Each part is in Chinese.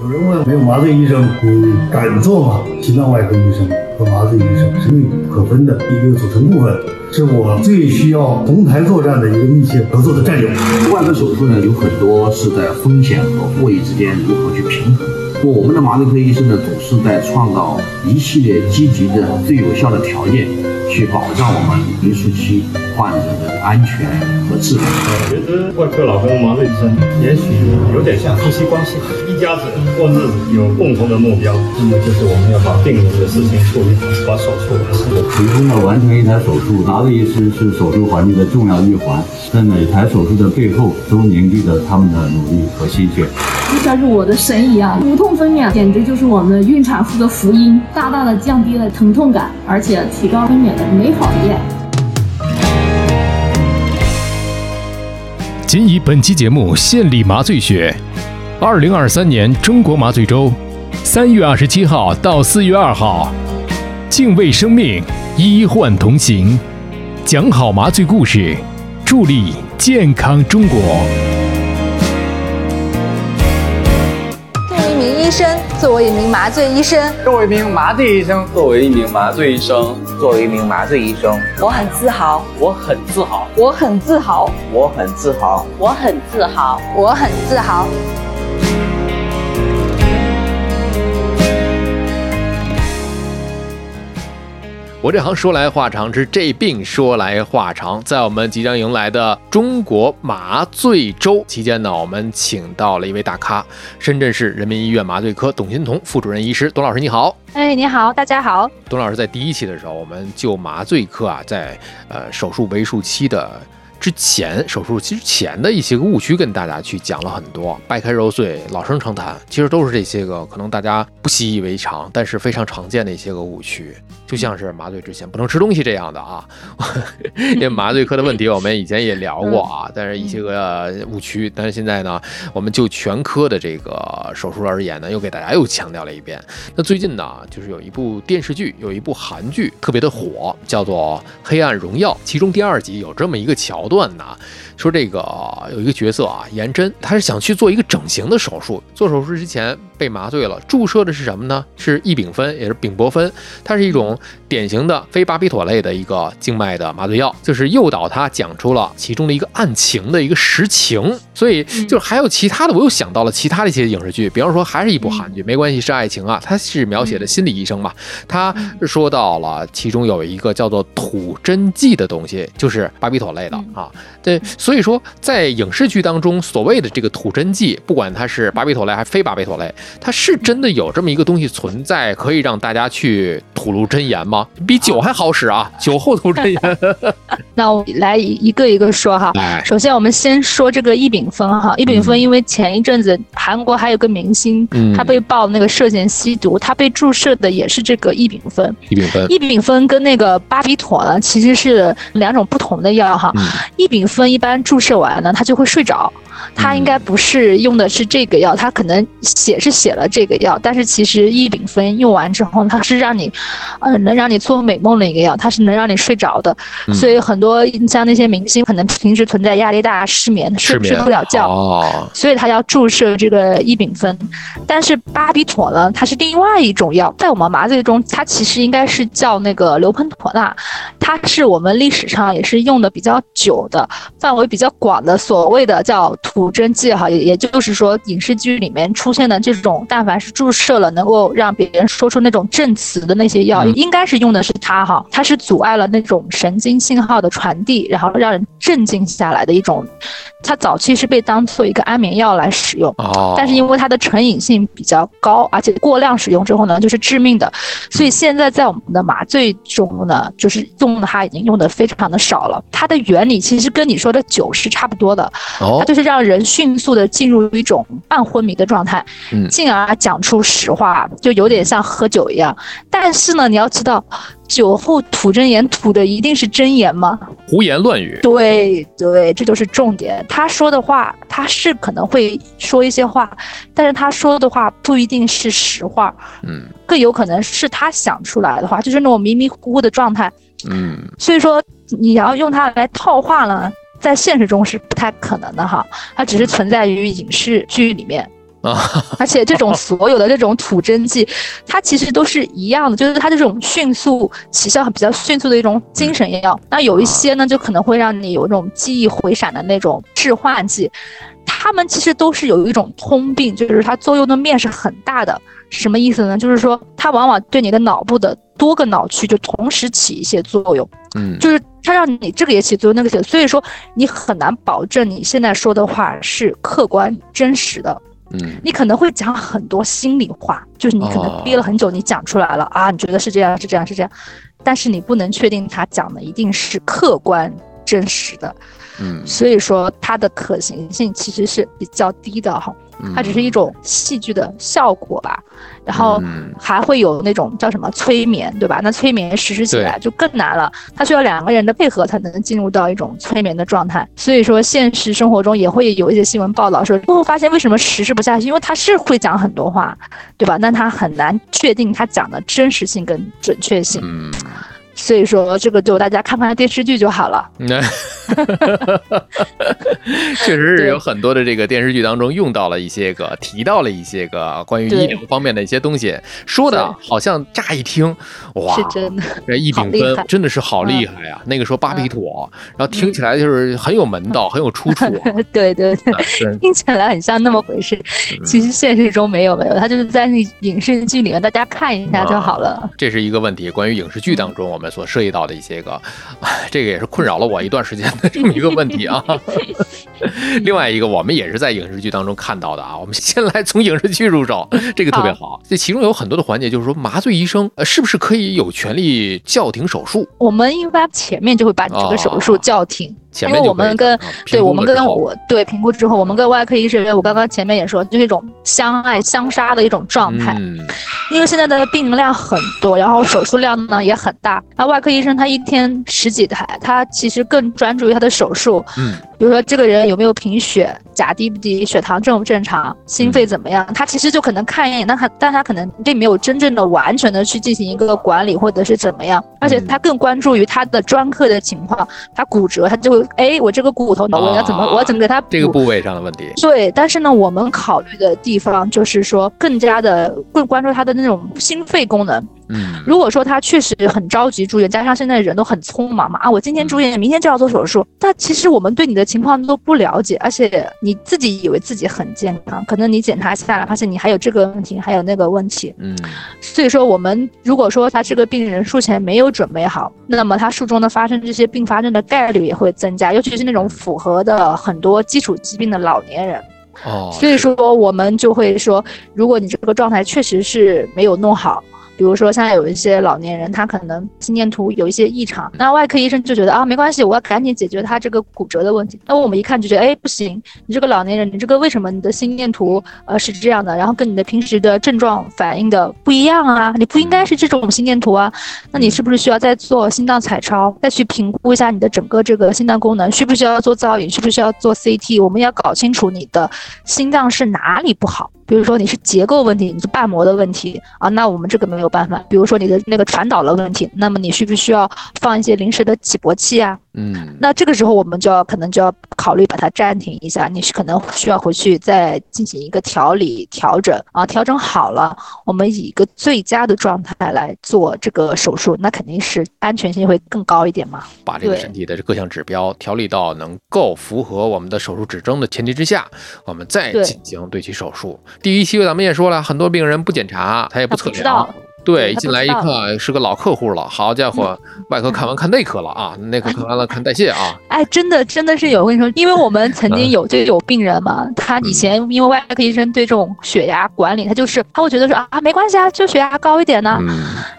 有人问，没有麻醉医生，你敢做吗？心脏外科医生和麻醉医生是密不可分的一个组成部分，是我最需要同台作战的一个密切合作的战友。外科手术呢，有很多是在风险和获益之间如何去平衡。我们的麻醉科医生呢，总是在创造一系列积极的、最有效的条件。去保障我们临床期患者的安全和质量。其实外科老跟麻醉医生也许有点像夫妻关系，一家子过日子有共同的目标，那么就是我们要把病人的事情处理好，把手术完成。成功的，完成一台手术，麻醉医师是手术环节的重要一环，在每台手术的背后都凝聚着他们的努力和心血。就像是我的神一样，无痛分娩简直就是我们孕产妇的福音，大大的降低了疼痛感，而且提高分娩的美好体验。仅以本期节目献礼麻醉学，二零二三年中国麻醉周，三月二十七号到四月二号，敬畏生命，医患同行，讲好麻醉故事，助力健康中国。作为一名医生作为一名麻醉医生，作为一名麻醉医生，作为一名麻醉医生，作为一名麻醉医生，我很自豪，我很自豪，我很自豪，我很自豪，我很自豪，我很自豪。我这行说来话长，之这病说来话长。在我们即将迎来的中国麻醉周期间呢，我们请到了一位大咖，深圳市人民医院麻醉科董欣彤副主任医师，董老师你好。哎，你好，大家好。董老师在第一期的时候，我们就麻醉科啊，在呃手术为术期的。之前手术之前的一些个误区跟大家去讲了很多，掰开揉碎，老生常谈，其实都是这些个可能大家不习以为常，但是非常常见的一些个误区，就像是麻醉之前不能吃东西这样的啊。因为麻醉科的问题我们以前也聊过啊，但是一些个误区，但是现在呢，我们就全科的这个手术而言呢，又给大家又强调了一遍。那最近呢，就是有一部电视剧，有一部韩剧特别的火，叫做《黑暗荣耀》，其中第二集有这么一个桥。段呢，说这个有一个角色啊，颜真，他是想去做一个整形的手术。做手术之前被麻醉了，注射的是什么呢？是异丙酚，也是丙泊酚，它是一种典型的非巴比妥类的一个静脉的麻醉药，就是诱导他讲出了其中的一个案情的一个实情。所以就是还有其他的，我又想到了其他的一些影视剧，比方说还是一部韩剧，没关系，是爱情啊，它是描写的心理医生嘛。他说到了其中有一个叫做吐真剂的东西，就是巴比妥类的啊。对，所以说在影视剧当中，所谓的这个吐真剂，不管它是巴比妥类还是非巴比妥类，它是真的有这么一个东西存在，可以让大家去吐露真言吗？比酒还好使啊！酒后吐真言。那我来一个一个说哈。首先，我们先说这个异丙酚哈。异丙酚因为前一阵子韩国还有个明星，他被曝那个涉嫌吸毒，他被注射的也是这个异丙酚。异丙酚。异丙酚跟那个巴比妥呢，其实是两种不同的药哈。异丙酚一般注射完呢，他就会睡着。他应该不是用的是这个药，他可能写是写了这个药，但是其实异丙酚用完之后，它是让你，呃，能让你做美梦的一个药，它是能让你睡着的。所以很多像那些明星，可能平时存在压力大、失眠、睡睡不了觉，所以他要注射这个异丙酚。但是巴比妥呢，它是另外一种药，在我们麻醉中，它其实应该是叫那个硫喷妥钠，它是我们历史上也是用的比较久的、范围比较广的，所谓的叫。吐真剂哈，也也就是说，影视剧里面出现的这种，但凡是注射了能够让别人说出那种证词的那些药，应该是用的是它哈。它是阻碍了那种神经信号的传递，然后让人镇静下来的一种。它早期是被当做一个安眠药来使用，但是因为它的成瘾性比较高，而且过量使用之后呢，就是致命的。所以现在在我们的麻醉中呢，就是用它已经用的非常的少了。它的原理其实跟你说的酒是差不多的，它就是让人迅速的进入一种半昏迷的状态，进而讲出实话，就有点像喝酒一样。但是呢，你要知道。酒后吐真言，吐的一定是真言吗？胡言乱语。对对，这就是重点。他说的话，他是可能会说一些话，但是他说的话不一定是实话。嗯，更有可能是他想出来的话，就是那种迷迷糊糊的状态。嗯，所以说你要用它来套话呢，在现实中是不太可能的哈。它只是存在于影视剧里面。啊，而且这种 所有的这种吐真剂，它其实都是一样的，就是它这种迅速起效比较迅速的一种精神药。那有一些呢，就可能会让你有一种记忆回闪的那种致幻剂，它们其实都是有一种通病，就是它作用的面是很大的。什么意思呢？就是说它往往对你的脑部的多个脑区就同时起一些作用，嗯，就是它让你这个也起作用，那个起，所以说你很难保证你现在说的话是客观真实的。嗯，你可能会讲很多心里话，就是你可能憋了很久，你讲出来了啊，你觉得是这样，是这样，是这样，但是你不能确定他讲的一定是客观真实的。嗯，所以说它的可行性其实是比较低的哈，它只是一种戏剧的效果吧。然后还会有那种叫什么催眠，对吧？那催眠实施起来就更难了，它需要两个人的配合才能进入到一种催眠的状态。所以说现实生活中也会有一些新闻报道说，最后发现为什么实施不下去，因为他是会讲很多话，对吧？那他很难确定他讲的真实性跟准确性。嗯。所以说，这个就大家看看电视剧就好了。那 确实是有很多的这个电视剧当中用到了一些个，提到了一些个关于医疗方面的一些东西，说的好像乍一听，哇，是真的，这一丙酚真的是好厉害呀！那个时候巴比妥，然后听起来就是很有门道，很有出处。对对对，听起来很像那么回事，其实现实中没有没有，他就是在那影视剧里面，大家看一下就好了。这是一个问题，关于影视剧当中我们。所涉及到的一些个，这个也是困扰了我一段时间的这么一个问题啊。另外一个，我们也是在影视剧当中看到的啊。我们先来从影视剧入手，这个特别好。这其中有很多的环节，就是说麻醉医生呃是不是可以有权利叫停手术？我们一般前面就会把你这个手术叫停。因为我们跟对我们跟我对评估之后，我们跟外科医生，我刚刚前面也说，就是一种相爱相杀的一种状态。嗯，因为现在的病人量很多，然后手术量呢也很大。那外科医生他一天十几台，他其实更专注于他的手术。嗯，比如说这个人有没有贫血，钾低不低，血糖正不正常，心肺怎么样，他其实就可能看一眼，但他但他可能并没有真正的完全的去进行一个管理或者是怎么样，而且他更关注于他的专科的情况，他骨折他就会。哎，我这个骨头呢，我要怎么，我要怎么给他补？这个部位上的问题。对，但是呢，我们考虑的地方就是说，更加的更关注他的那种心肺功能。嗯，如果说他确实很着急住院，加上现在人都很匆忙嘛，啊，我今天住院，明天就要做手术，但其实我们对你的情况都不了解，而且你自己以为自己很健康，可能你检查下来发现你还有这个问题，还有那个问题。嗯，所以说我们如果说他这个病人术前没有准备好，那么他术中的发生这些并发症的概率也会增加，尤其是那种符合的很多基础疾病的老年人。哦，所以说我们就会说，如果你这个状态确实是没有弄好。比如说，现在有一些老年人，他可能心电图有一些异常，那外科医生就觉得啊，没关系，我要赶紧解决他这个骨折的问题。那我们一看就觉得，哎，不行，你这个老年人，你这个为什么你的心电图呃是这样的，然后跟你的平时的症状反应的不一样啊？你不应该是这种心电图啊？那你是不是需要再做心脏彩超，再去评估一下你的整个这个心脏功能，需不需要做造影，需不需要做 CT？我们要搞清楚你的心脏是哪里不好。比如说你是结构问题，你是瓣膜的问题啊，那我们这个没有办法。比如说你的那个传导的问题，那么你需不需要放一些临时的起搏器啊？嗯，那这个时候我们就要可能就要考虑把它暂停一下，你是可能需要回去再进行一个调理调整啊，调整好了，我们以一个最佳的状态来做这个手术，那肯定是安全性会更高一点嘛。把这个身体的各项指标调理到能够符合我们的手术指征的前提之下，我们再进行对其手术。第一期咱们也说了，很多病人不检查，他也不测量。对，一进来一看是个老客户了，好家伙，外科看完看内科了啊，内科看完了看代谢啊。哎，真的真的是有，我跟你说，因为我们曾经有就有病人嘛，他以前因为外科医生对这种血压管理，他就是他会觉得说啊没关系啊，就血压高一点呢。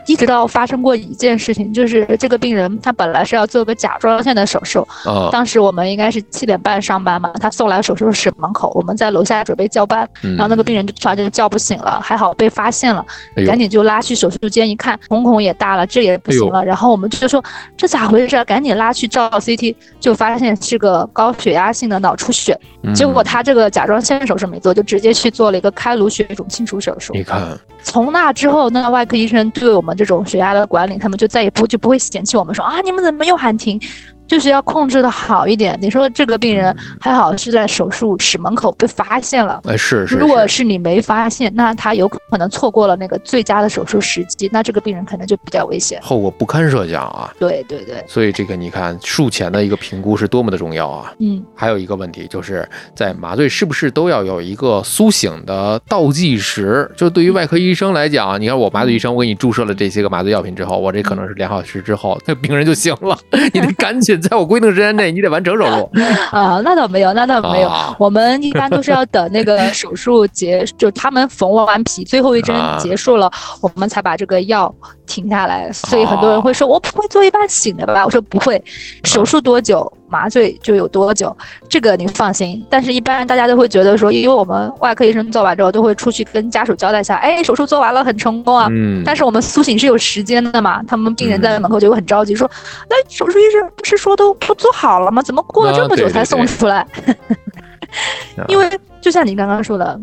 一直到发生过一件事情，就是这个病人他本来是要做个甲状腺的手术，当时我们应该是七点半上班嘛，他送来手术室门口，我们在楼下准备交班，然后那个病人就突然就叫不醒了，还好被发现了，赶紧就拉去。手术间一看，瞳孔也大了，这也不行了。然后我们就说这咋回事？赶紧拉去照 CT，就发现是个高血压性的脑出血。结果他这个甲状腺手术没做，就直接去做了一个开颅血肿清除手术。你看，从那之后，那外科医生对我们这种血压的管理，他们就再也不就不会嫌弃我们说啊，你们怎么又喊停？就是要控制的好一点。你说这个病人还好是在手术室门口被发现了，哎是是，如果是你没发现，那他有可能错过了那个最佳的手术时机，那这个病人可能就比较危险，后果不堪设想啊。对对对，所以这个你看术前的一个评估是多么的重要啊。嗯，还有一个问题就是在麻醉是不是都要有一个苏醒的倒计时？就对于外科医生来讲，你看我麻醉医生，我给你注射了这些个麻醉药品之后，我这可能是两小时之后，那病人就醒了，你得赶紧在我规定时间内，你得完成手术。啊，那倒没有，那倒没有，我们一般都是要等那个手术结，就他们缝完皮，最后一针结束了，我们才把这个药停下来。所以很多人会说，我不会做一半醒的吧？我说不会，手术多久？麻醉就有多久，这个您放心。但是，一般大家都会觉得说，因为我们外科医生做完之后都会出去跟家属交代一下，哎，手术做完了，很成功啊。嗯。但是我们苏醒是有时间的嘛？他们病人在门口就会很着急，说，那手术医生不是说都都做好了吗？怎么过了这么久才送出来？因为就像你刚刚说的。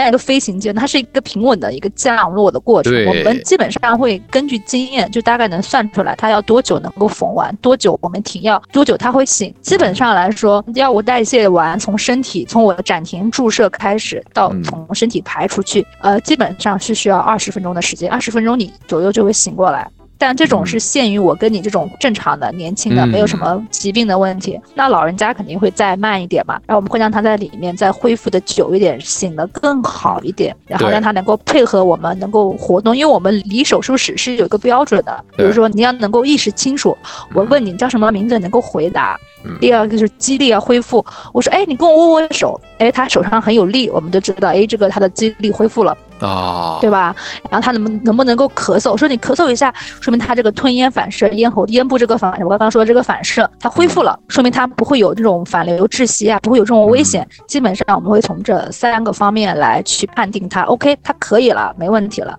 像一个飞行键，它是一个平稳的一个降落的过程。我们基本上会根据经验，就大概能算出来它要多久能够缝完，多久我们停药，多久它会醒。基本上来说，药物代谢完，从身体从我的暂停注射开始到从身体排出去，呃，基本上是需要二十分钟的时间，二十分钟你左右就会醒过来。但这种是限于我跟你这种正常的年轻的，没有什么疾病的问题。那老人家肯定会再慢一点嘛，然后我们会让他在里面再恢复的久一点，醒得更好一点，然后让他能够配合我们能够活动。因为我们离手术室是有一个标准的，比如说你要能够意识清楚，我问你叫什么名字，能够回答。第二个就是肌力要恢复，我说哎，你跟我握握手，哎，他手上很有力，我们就知道哎，这个他的肌力恢复了。啊，对吧？然后他能不能不能够咳嗽？说你咳嗽一下，说明他这个吞咽反射、咽喉、咽部这个反，我刚刚说的这个反射，他恢复了，说明他不会有这种反流窒息啊，不会有这种危险。基本上我们会从这三个方面来去判定他 OK，他可以了，没问题了。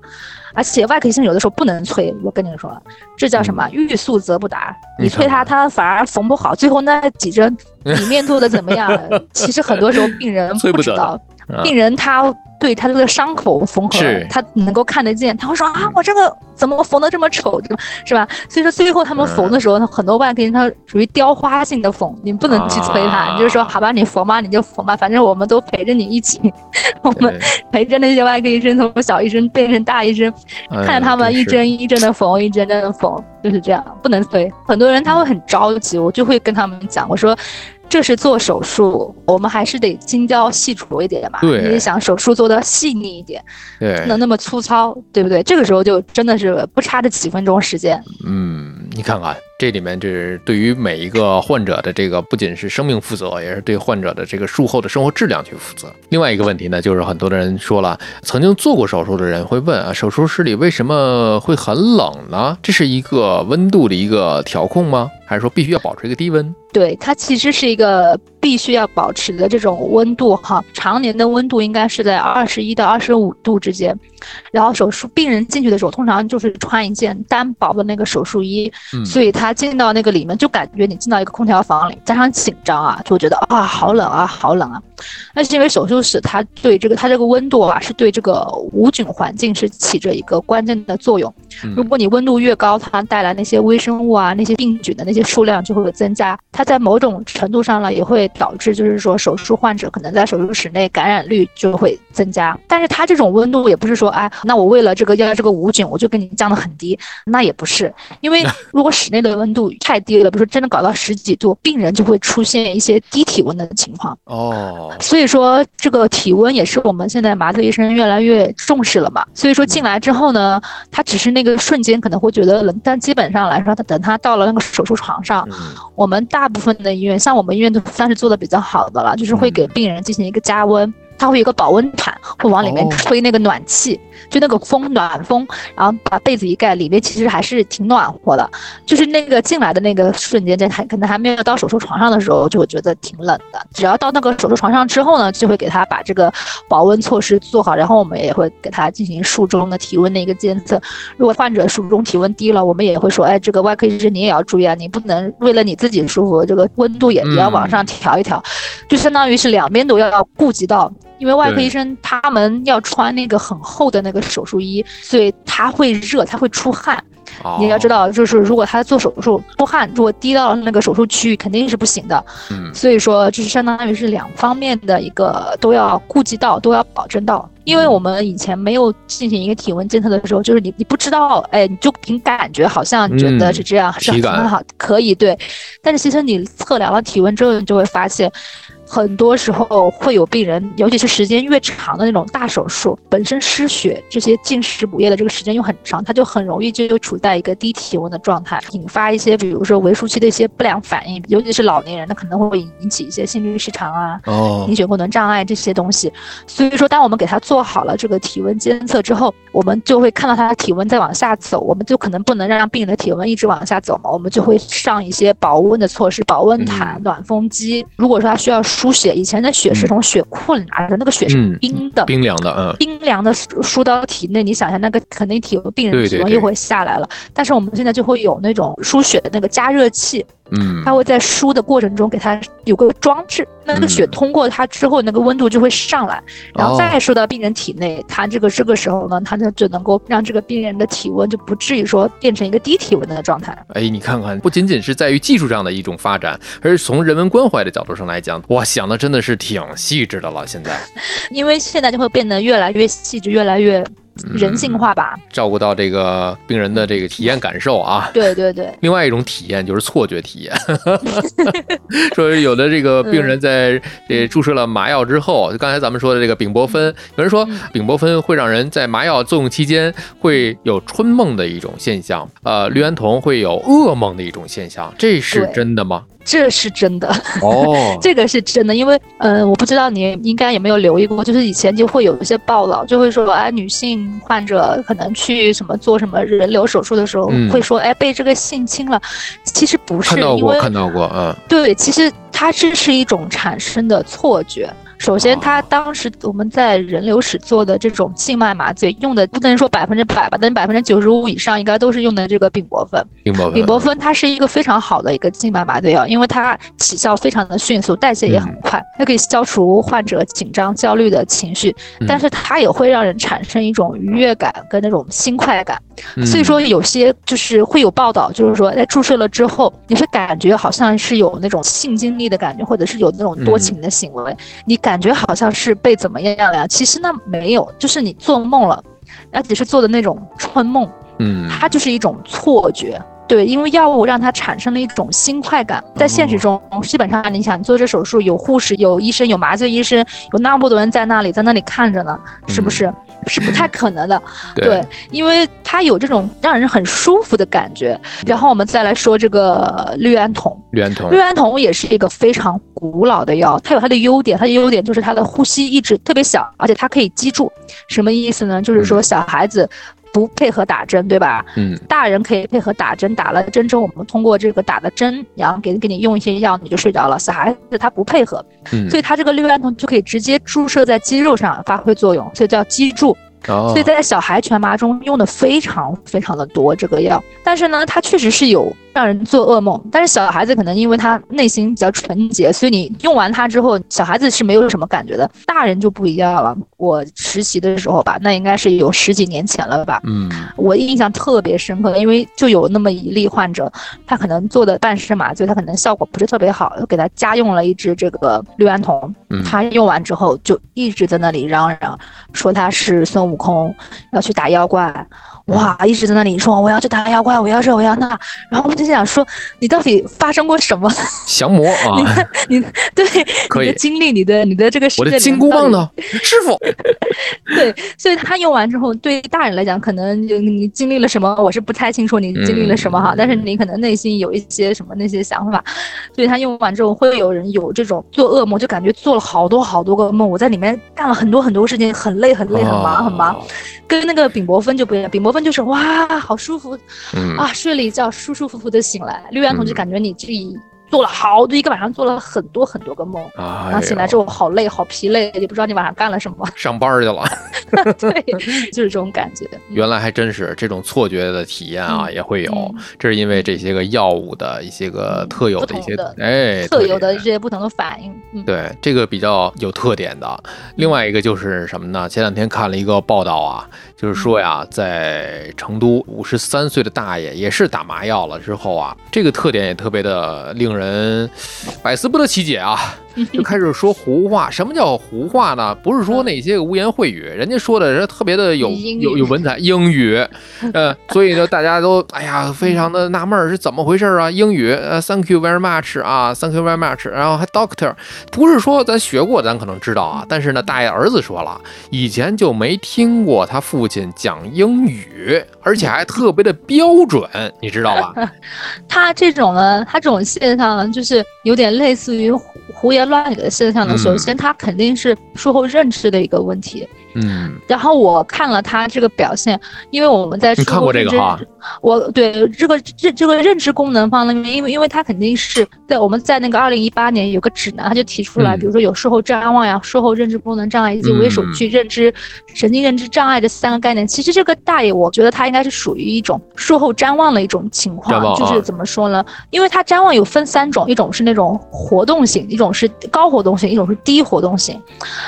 而且外科医生有的时候不能催，我跟你说，这叫什么？欲速则不达。你催他，他反而缝不好，最后那几针 里面做的怎么样？其实很多时候病人不知道，病人他。对他这个伤口缝合，他能够看得见，他会说啊，我这个怎么缝的这么丑，是吧？所以说最后他们缝的时候，他很多外科医生他属于雕花性的缝，你不能去催他，你就是说好吧，你缝吧，你就缝吧，反正我们都陪着你一起，我们陪着那些外科医生从小医生变成大医生，看着他们一针一针的缝，一针针的缝，就是这样，不能催。很多人他会很着急，我就会跟他们讲，我说。这是做手术，我们还是得精雕细琢一点嘛。对，你想手术做的细腻一点，对，不能那么粗糙，对不对？这个时候就真的是不差这几分钟时间。嗯，你看看这里面，就是对于每一个患者的这个不仅是生命负责，也是对患者的这个术后的生活质量去负责。另外一个问题呢，就是很多的人说了，曾经做过手术的人会问啊，手术室里为什么会很冷呢？这是一个温度的一个调控吗？还是说必须要保持一个低温？对，它其实是一个必须要保持的这种温度哈，常年的温度应该是在二十一到二十五度之间。然后手术病人进去的时候，通常就是穿一件单薄的那个手术衣，所以他进到那个里面就感觉你进到一个空调房里，加上紧张啊，就觉得啊好冷啊好冷啊。那是因为手术室它对这个它这个温度啊，是对这个无菌环境是起着一个关键的作用。如果你温度越高，它带来那些微生物啊、那些病菌的那些数量就会增加。它在某种程度上呢，也会导致，就是说手术患者可能在手术室内感染率就会增加。但是它这种温度也不是说，哎，那我为了这个要这个无菌，我就给你降得很低，那也不是。因为 如果室内的温度太低了，比如说真的搞到十几度，病人就会出现一些低体温的情况。哦，所以说这个体温也是我们现在麻醉医生越来越重视了嘛。所以说进来之后呢，他只是那个瞬间可能会觉得冷，但基本上来说，他等他到了那个手术床上，我们大。部分的医院，像我们医院都算是做的比较好的了，就是会给病人进行一个加温。它会有个保温毯，会往里面吹那个暖气，就那个风暖风，然后把被子一盖，里面其实还是挺暖和的。就是那个进来的那个瞬间，在还可能还没有到手术床上的时候，就会觉得挺冷的。只要到那个手术床上之后呢，就会给他把这个保温措施做好，然后我们也会给他进行术中的体温的一个监测。如果患者术中体温低了，我们也会说，哎，这个外科医生你也要注意啊，你不能为了你自己舒服，这个温度也也要往上调一调，就相当于是两边都要顾及到。因为外科医生他们要穿那个很厚的那个手术衣，所以他会热，他会出汗。你要知道，就是如果他做手术出汗，如果滴到了那个手术区域，肯定是不行的。嗯，所以说就是相当于是两方面的一个都要顾及到，都要保证到。因为我们以前没有进行一个体温监测的时候，就是你你不知道，哎，你就凭感觉好像觉得是这样，是很好，可以对。但是其实你测量了体温之后，你就会发现。很多时候会有病人，尤其是时间越长的那种大手术，本身失血这些进食补液的这个时间又很长，他就很容易就处在一个低体温的状态，引发一些比如说围术期的一些不良反应，尤其是老年人，他可能会引起一些心律失常啊、哦凝血功能障碍这些东西。所以说，当我们给他做好了这个体温监测之后，我们就会看到他的体温在往下走，我们就可能不能让病人的体温一直往下走嘛，我们就会上一些保温的措施，保温毯、暖风机。如果说他需要。输血以前的血是从血库里拿的，那个血是冰的，冰凉的，嗯，冰凉的输到体内，你想想那个肯定体病人体温又会下来了。但是我们现在就会有那种输血的那个加热器。嗯，它会在输的过程中给它有个装置，那个血通过它之后，那个温度就会上来，然后再输到病人体内。它这个这个时候呢，它就就能够让这个病人的体温就不至于说变成一个低体温的状态。哎，你看看，不仅仅是在于技术上的一种发展，而是从人文关怀的角度上来讲，哇，想的真的是挺细致的了。现在，因为现在就会变得越来越细致，越来越。人性化吧，照顾到这个病人的这个体验感受啊。对对对。另外一种体验就是错觉体验，说有的这个病人在这注射了麻药之后，就刚才咱们说的这个丙泊酚，有人说丙泊酚会让人在麻药作用期间会有春梦的一种现象，呃，氯胺酮会有噩梦的一种现象，这是真的吗？这是真的。哦，这个是真的，因为嗯，我不知道你应该有没有留意过，就是以前就会有一些报道，就会说，哎，女性患者可能去什么做什么人流手术的时候，会说，哎，被这个性侵了，其实不是，看到过，看到过，嗯，对，其实它这是一种产生的错觉。首先，他当时我们在人流室做的这种静脉麻醉用的不能说百分之百吧，但百分之九十五以上应该都是用的这个丙泊酚。丙泊酚，丙泊酚它是一个非常好的一个静脉麻醉药，因为它起效非常的迅速，代谢也很快，它可以消除患者紧张焦虑的情绪，但是它也会让人产生一种愉悦感跟那种心快感。所以说有些就是会有报道，就是说在注射了之后，你会感觉好像是有那种性经历的感觉，或者是有那种多情的行为，你。感觉好像是被怎么样了，其实那没有，就是你做梦了，而且是做的那种春梦，嗯，它就是一种错觉，对，因为药物让它产生了一种新快感，在现实中基本上你想做这手术，有护士、有医生、有麻醉医生，有那么多人在那里，在那里看着呢，是不是？是不太可能的，对，因为它有这种让人很舒服的感觉。然后我们再来说这个氯胺酮，氯胺酮，氯胺酮也是一个非常古老的药，它有它的优点，它的优点就是它的呼吸一直特别小，而且它可以记住。什么意思呢？就是说小孩子。不配合打针，对吧？嗯，大人可以配合打针，打了针之后，我们通过这个打的针，然后给给你用一些药，你就睡着了。小孩子他不配合，嗯，所以他这个氯胺酮就可以直接注射在肌肉上发挥作用，所以叫肌注。所以在小孩全麻中用的非常非常的多这个药，但是呢，它确实是有让人做噩梦。但是小孩子可能因为他内心比较纯洁，所以你用完它之后，小孩子是没有什么感觉的。大人就不一样了。我实习的时候吧，那应该是有十几年前了吧。嗯，我印象特别深刻，因为就有那么一例患者，他可能做的半身麻醉，他可能效果不是特别好，又给他加用了一支这个氯胺酮。他用完之后就一直在那里嚷嚷，说他是孙悟空要去打妖怪。哇，一直在那里说我要去打妖怪，我要这我要那，然后我们就想说你到底发生过什么？降魔啊！你你对你的经历，你的你的这个我的金箍棒呢？师傅。对，所以他用完之后，对大人来讲，可能你经历了什么，我是不太清楚你经历了什么哈，但是你可能内心有一些什么那些想法，所以他用完之后，会有人有这种做噩梦，就感觉做了好多好多个梦，我在里面干了很多很多事情，很累很累很忙很忙，跟那个丙泊酚就不一样，丙泊分就是哇，好舒服，啊，睡了一觉，舒舒服服的醒来。氯胺酮就感觉你这里做了好多，一个晚上做了很多很多个梦，然后醒来之后好累好疲累，也不知道你晚上干了什么，上班去了。对，就是这种感觉。原来还真是这种错觉的体验啊，也会有，这是因为这些个药物的一些个特有的一些哎特有的这些不同的反应。对，这个比较有特点的。另外一个就是什么呢？前两天看了一个报道啊，就是说呀，在成都五十三岁的大爷也是打麻药了之后啊，这个特点也特别的令人百思不得其解啊。就开始说胡话，什么叫胡话呢？不是说那些个污言秽语，人家说的人特别的有有有文采，英语，呃，所以呢，大家都哎呀，非常的纳闷是怎么回事啊？英语，呃，Thank you very much 啊，Thank you very much，然后还 Doctor，不是说咱学过，咱可能知道啊，但是呢，大爷儿子说了，以前就没听过他父亲讲英语，而且还特别的标准，你知道吧？他这种呢，他这种现象呢，就是有点类似于胡言。乱语的现象呢，首先他肯定是术后认知的一个问题。嗯，然后我看了他这个表现，因为我们在看过这个哈，我对这个这这个认知功能方面，因为因为他肯定是在我们在那个二零一八年有个指南，他就提出来，比如说有术后瞻望呀、术后认知功能障碍以及为首区认知神经认知障碍这三个概念。其实这个大爷，我觉得他应该是属于一种术后瞻望的一种情况，就是怎么说呢？因为他瞻望有分三种，一种是那种活动型，一种是高活动型，一种是低活动型。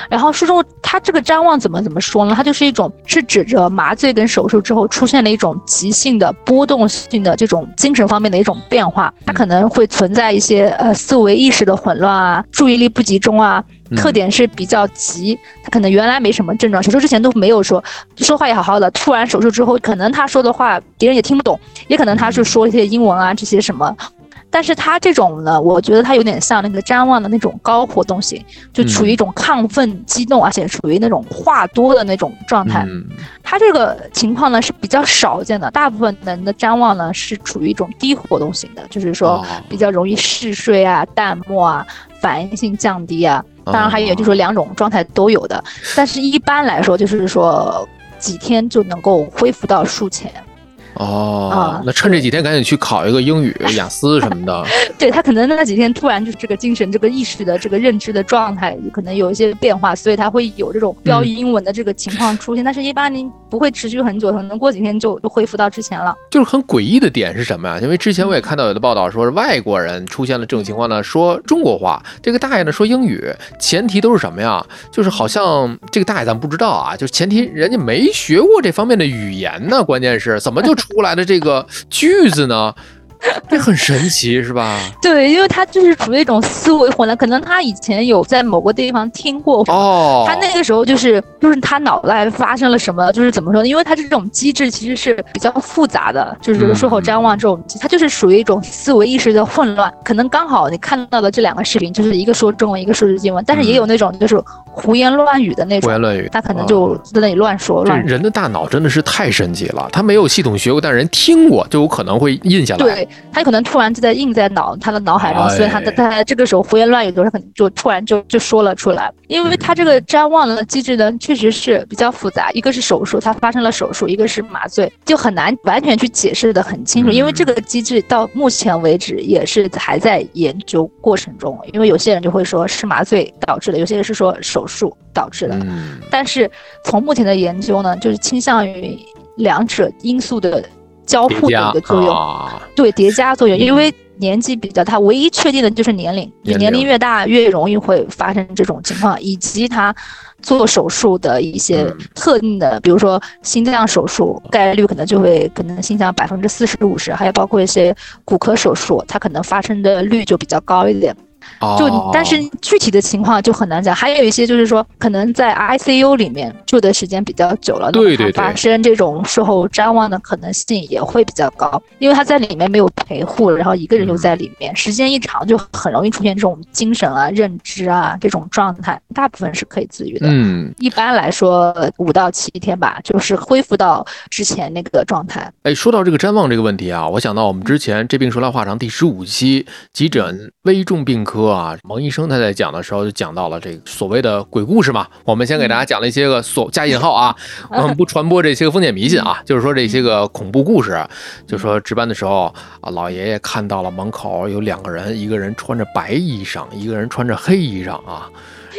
然后书中他这个瞻望怎么？怎么说呢？它就是一种是指着麻醉跟手术之后出现了一种急性的波动性的这种精神方面的一种变化，它可能会存在一些呃思维意识的混乱啊，注意力不集中啊，特点是比较急。他可能原来没什么症状，手术之前都没有说说话也好好的，突然手术之后，可能他说的话别人也听不懂，也可能他是说一些英文啊这些什么。但是他这种呢，我觉得他有点像那个谵妄的那种高活动型，就处于一种亢奋、激动，而且处于那种话多的那种状态。他这个情况呢是比较少见的，大部分人的谵妄呢是处于一种低活动型的，就是说比较容易嗜睡啊、淡漠啊、反应性降低啊。当然还有就是说两种状态都有的，但是一般来说就是说几天就能够恢复到术前。哦，那趁这几天赶紧去考一个英语、雅思什么的。对他可能那几天突然就是这个精神、这个意识的这个认知的状态可能有一些变化，所以他会有这种标英文的这个情况出现。但是，一般您不会持续很久，可能过几天就就恢复到之前了。就是很诡异的点是什么呀？因为之前我也看到有的报道说是外国人出现了这种情况呢，说中国话，这个大爷呢说英语，前提都是什么呀？就是好像这个大爷咱不知道啊，就是前提人家没学过这方面的语言呢，关键是怎么就？出出来的这个句子呢？这很神奇，是吧？对，因为他就是处于一种思维混乱，可能他以前有在某个地方听过哦，他那个时候就是就是他脑袋发生了什么，就是怎么说呢？因为他这种机制其实是比较复杂的，就是这个术后瞻望这种，他就是属于一种思维意识的混乱。可能刚好你看到的这两个视频，就是一个说中文，一个说日文，但是也有那种就是胡言乱语的那种，胡言乱语，他可能就在那里乱说。乱。人的大脑真的是太神奇了，他没有系统学过，但人听过就有可能会印下来。对。他可能突然就在印在脑他的脑海中，所以他的他这个时候胡言乱语的时候，可能就突然就就说了出来。因为他这个瞻望的机制呢，确实是比较复杂。一个是手术，他发生了手术；一个是麻醉，就很难完全去解释的很清楚。因为这个机制到目前为止也是还在研究过程中。因为有些人就会说是麻醉导致的，有些人是说手术导致的。但是从目前的研究呢，就是倾向于两者因素的。交互的一个作用，对叠加作用，因为年纪比较大，唯一确定的就是年龄，你年龄越大越容易会发生这种情况，以及他做手术的一些特定的，比如说心脏手术概率可能就会可能心脏百分之四十五十，还有包括一些骨科手术，它可能发生的率就比较高一点。就但是具体的情况就很难讲，还有一些就是说可能在 ICU 里面住的时间比较久了，对对对，发生这种术后谵妄的可能性也会比较高，因为他在里面没有陪护，然后一个人又在里面，时间一长就很容易出现这种精神啊、认知啊这种状态，大部分是可以自愈的，嗯，一般来说五到七天吧，就是恢复到之前那个状态。哎，说到这个谵妄这个问题啊，我想到我们之前这病说来话长第十五期急诊危重病科。科啊，蒙医生他在讲的时候就讲到了这个所谓的鬼故事嘛。我们先给大家讲了一些个所加引号啊，我 们不传播这些个封建迷信啊，就是说这些个恐怖故事。就说值班的时候啊，老爷爷看到了门口有两个人，一个人穿着白衣裳，一个人穿着黑衣裳啊。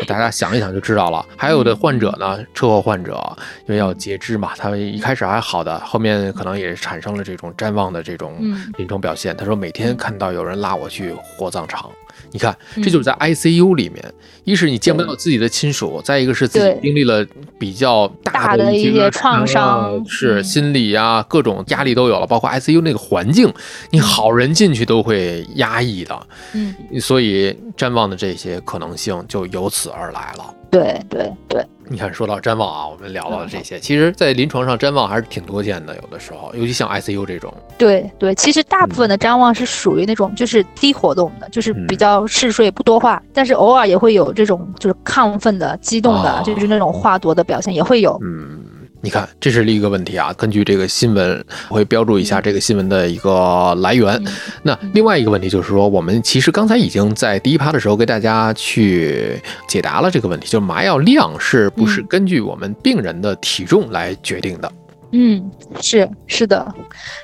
大家想一想就知道了。还有的患者呢，车祸患者，因为要截肢嘛，他一开始还好的，后面可能也产生了这种谵妄的这种临床表现。他说每天看到有人拉我去火葬场。你看，这就是在 ICU 里面，一是你见不到自己的亲属，再一个是自己经历了比较大的一些创伤，是心理啊，各种压力都有了，包括 ICU 那个环境，你好人进去都会压抑的，嗯，所以瞻望的这些可能性就由此而来了。对对对。你看，说到瞻望啊，我们聊到了这些，其实，在临床上瞻望还是挺多见的，有的时候，尤其像 ICU 这种。对对，其实大部分的瞻望是属于那种就是低活动的，就是比较嗜睡不多话，但是偶尔也会有这种就是亢奋的、激动的，就是那种话多的表现也会有。嗯。你看，这是一个问题啊。根据这个新闻，会标注一下这个新闻的一个来源。那另外一个问题就是说，我们其实刚才已经在第一趴的时候给大家去解答了这个问题，就是麻药量是不是根据我们病人的体重来决定的？嗯，是是的。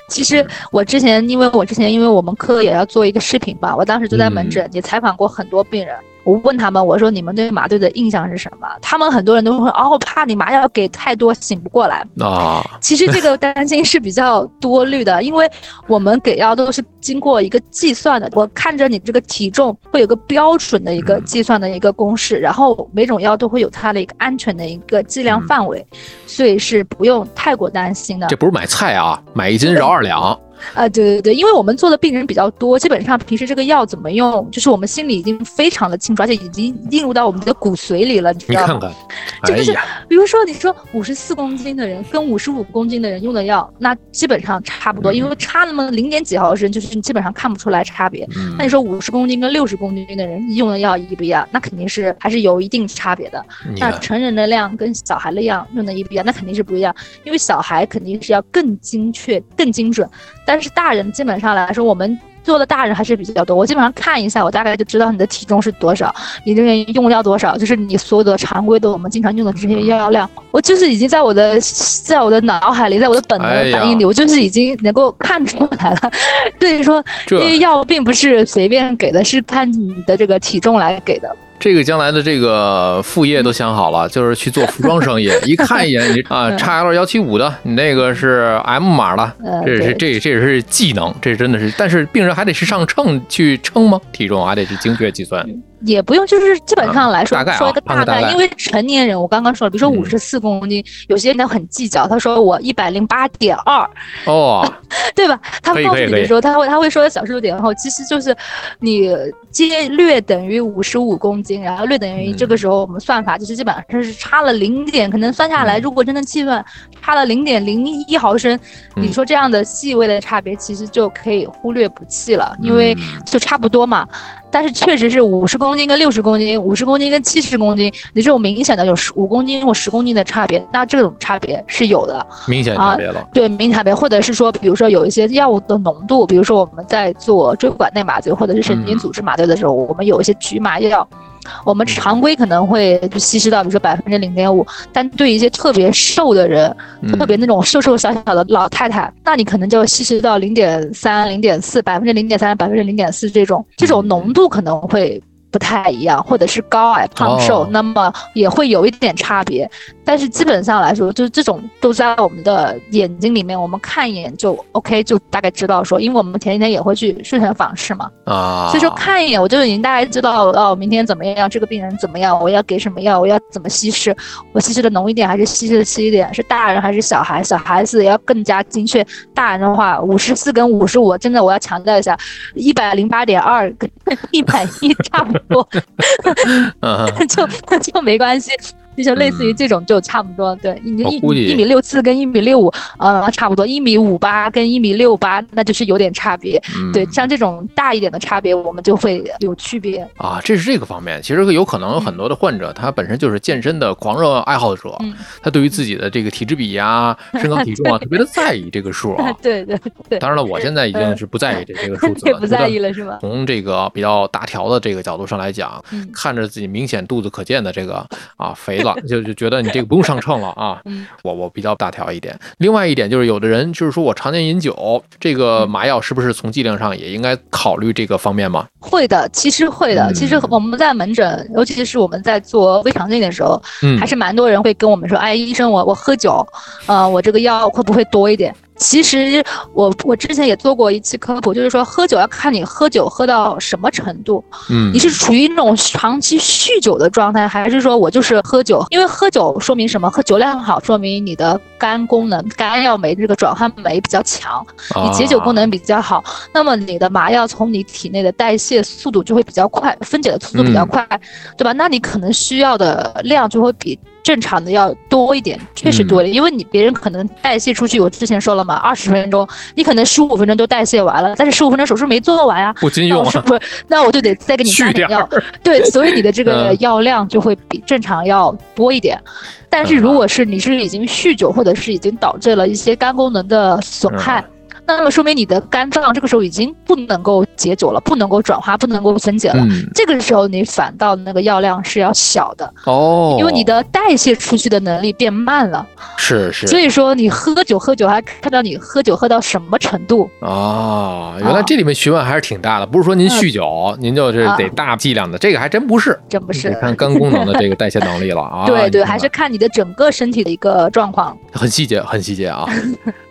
其实我之前，因为我之前因为我们科也要做一个视频吧，我当时就在门诊也采访过很多病人。我问他们，我说你们对马队的印象是什么？他们很多人都会哦，怕你麻药给太多醒不过来啊。其实这个担心是比较多虑的，因为我们给药都是经过一个计算的。我看着你这个体重会有个标准的一个计算的一个公式，然后每种药都会有它的一个安全的一个剂量范围，所以是不用太过担心的。这不是买菜啊，买一斤饶二两。啊，对对对，因为我们做的病人比较多，基本上平时这个药怎么用，就是我们心里已经非常的清楚，而且已经映入到我们的骨髓里了，你知道吗？你看看，这就是比如说你说五十四公斤的人跟五十五公斤的人用的药，那基本上差不多，因为差那么零点几毫升，就是你基本上看不出来差别。那你说五十公斤跟六十公斤的人用的药一不一样？那肯定是还是有一定差别的。那成人的量跟小孩的量用的一不一样？那肯定是不一样，因为小孩肯定是要更精确、更精准。但是大人基本上来说，我们做的大人还是比较多。我基本上看一下，我大概就知道你的体重是多少，你这个用药多少，就是你所有的常规的我们经常用的这些药量，我就是已经在我的在我的脑海里，在我的本能反应里，我就是已经能够看出来了。所以说，因为药并不是随便给的，是看你的这个体重来给的。这个将来的这个副业都想好了，就是去做服装生意。一看一眼，你啊，叉 L 幺七五的，你那个是 M 码的，这是这这也是技能，这真的是。但是病人还得是上秤去称吗？体重还得是精确计算。也不用，就是基本上来说说一个大概，因为成年人，我刚刚说了，比如说五十四公斤，有些人很计较，他说我一百零八点二，哦，对吧？他告诉你的时候，他会他会说小数点后，其实就是你接略等于五十五公斤，然后略等于这个时候我们算法就是基本上是差了零点，可能算下来，如果真的计算差了零点零一毫升，你说这样的细微的差别，其实就可以忽略不计了，因为就差不多嘛。但是确实是五十公斤跟六十公斤，五十公斤跟七十公斤，你这种明显的有十五公斤或十公斤的差别，那这种差别是有的，明显差别了。对，明显差别，或者是说，比如说有一些药物的浓度，比如说我们在做椎管内麻醉或者是神经组织麻醉的时候，我们有一些局麻药。我们常规可能会就稀释到，比如说百分之零点五，但对一些特别瘦的人，特别那种瘦瘦小小的老太太，那你可能就稀释到零点三、零点四、百分之零点三、百分之零点四这种，这种浓度可能会。不太一样，或者是高矮胖瘦，那么也会有一点差别。但是基本上来说，就是这种都在我们的眼睛里面，我们看一眼就 OK，就大概知道说，因为我们前几天也会去睡前访视嘛，啊，所以说看一眼我就已经大概知道哦，明天怎么样，这个病人怎么样，我要给什么药，我要怎么稀释，我稀释的浓一点还是稀释的稀一点，是大人还是小孩，小孩子要更加精确。大人的话，五十四跟五十五，真的我要强调一下，一百零八点二跟 一百一差不多。嗯，就 就没关系。就类似于这种就差不多，对，一一米六四跟一米六五，呃，差不多，一米五八跟一米六八，那就是有点差别。嗯对，像这种大一点的差别，我们就会有区别。啊，这是这个方面。其实有可能有很多的患者，他本身就是健身的狂热爱好者，嗯他对于自己的这个体脂比呀、身高体重啊，特别的在意这个数啊。对对对，当然了，我现在已经是不在意这这个 数字了，也不在意了。是吧？从这个比较大条的这个角度上来讲，嗯看着自己明显肚子可见的这个啊肥了，就就觉得你这个不用上秤了啊。嗯我我比较大条一点。另外一点就是，有的人就是说我常年饮酒，这嗯个麻药是不是从剂量上也应该考虑这个方面吗？会的，其实会的。嗯其实我们在门诊，尤其是我们在做胃肠镜的时候，嗯还是蛮多人会跟我们说：“哎，医生，我我喝酒，呃，我这个药会不会多一点？”其实我我之前也做过一期科普，就是说喝酒要看你喝酒喝到什么程度，嗯你是处于那种长期酗酒的状态，还是说我就是喝酒？因为喝酒说明什么？喝酒量好，说明你的肝功能、肝药酶这个转换酶比较强，你解酒功能比较好，那么你的麻药从你体内的代谢速度就会比较快，分解的速度比较嗯快，对吧？那你可能需要的量就会比正常的要多一点，确实多一点，因为你别人可能代谢出去，我之前说了嘛，二十分钟，你可能十五分钟都代谢完了，但是十五分钟手术没做完呀、不禁用啊，那我是 不是？那我就得再给你加点点药，对，所以你的这个嗯。药量就会比正常要多一点。但是如果是你是已经酗酒，或者是已经导致了一些肝功能的损害，那么说明你的肝脏这个时候已经不能够解酒了，不能够转化，不能够分解了。嗯这个时候你反倒那个药量是要小的，哦，因为你的代谢出去的能力变慢了。是是，所以说你喝酒喝酒还看到你喝酒喝到什么程度。哦，原来这里面学问还是挺大的，不是说您酗酒，您就是得大剂量的，这个还真不是，真不是得看肝功能的这个代谢能力了啊。对对，还是看你的整个身体的一个状况。很细节，很细节啊。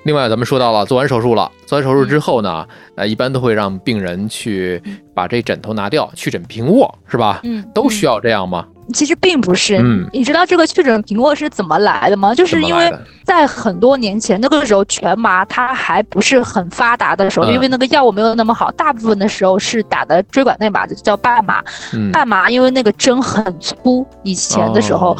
另外，咱们说到了做完手术了，做完手术之后呢，呃，一般都会让病人去把这枕头拿掉，去枕平卧，是吧？嗯，都需要这样吗？其实并不是，嗯你知道这个去枕平卧是怎么来的吗？就是因为在很多年前，那个时候全麻它还不是很发达的时候，嗯因为那个药物没有那么好，大部分的时候是打的椎管内麻，就叫半麻。嗯半麻因为那个针很粗，以前的时候，哦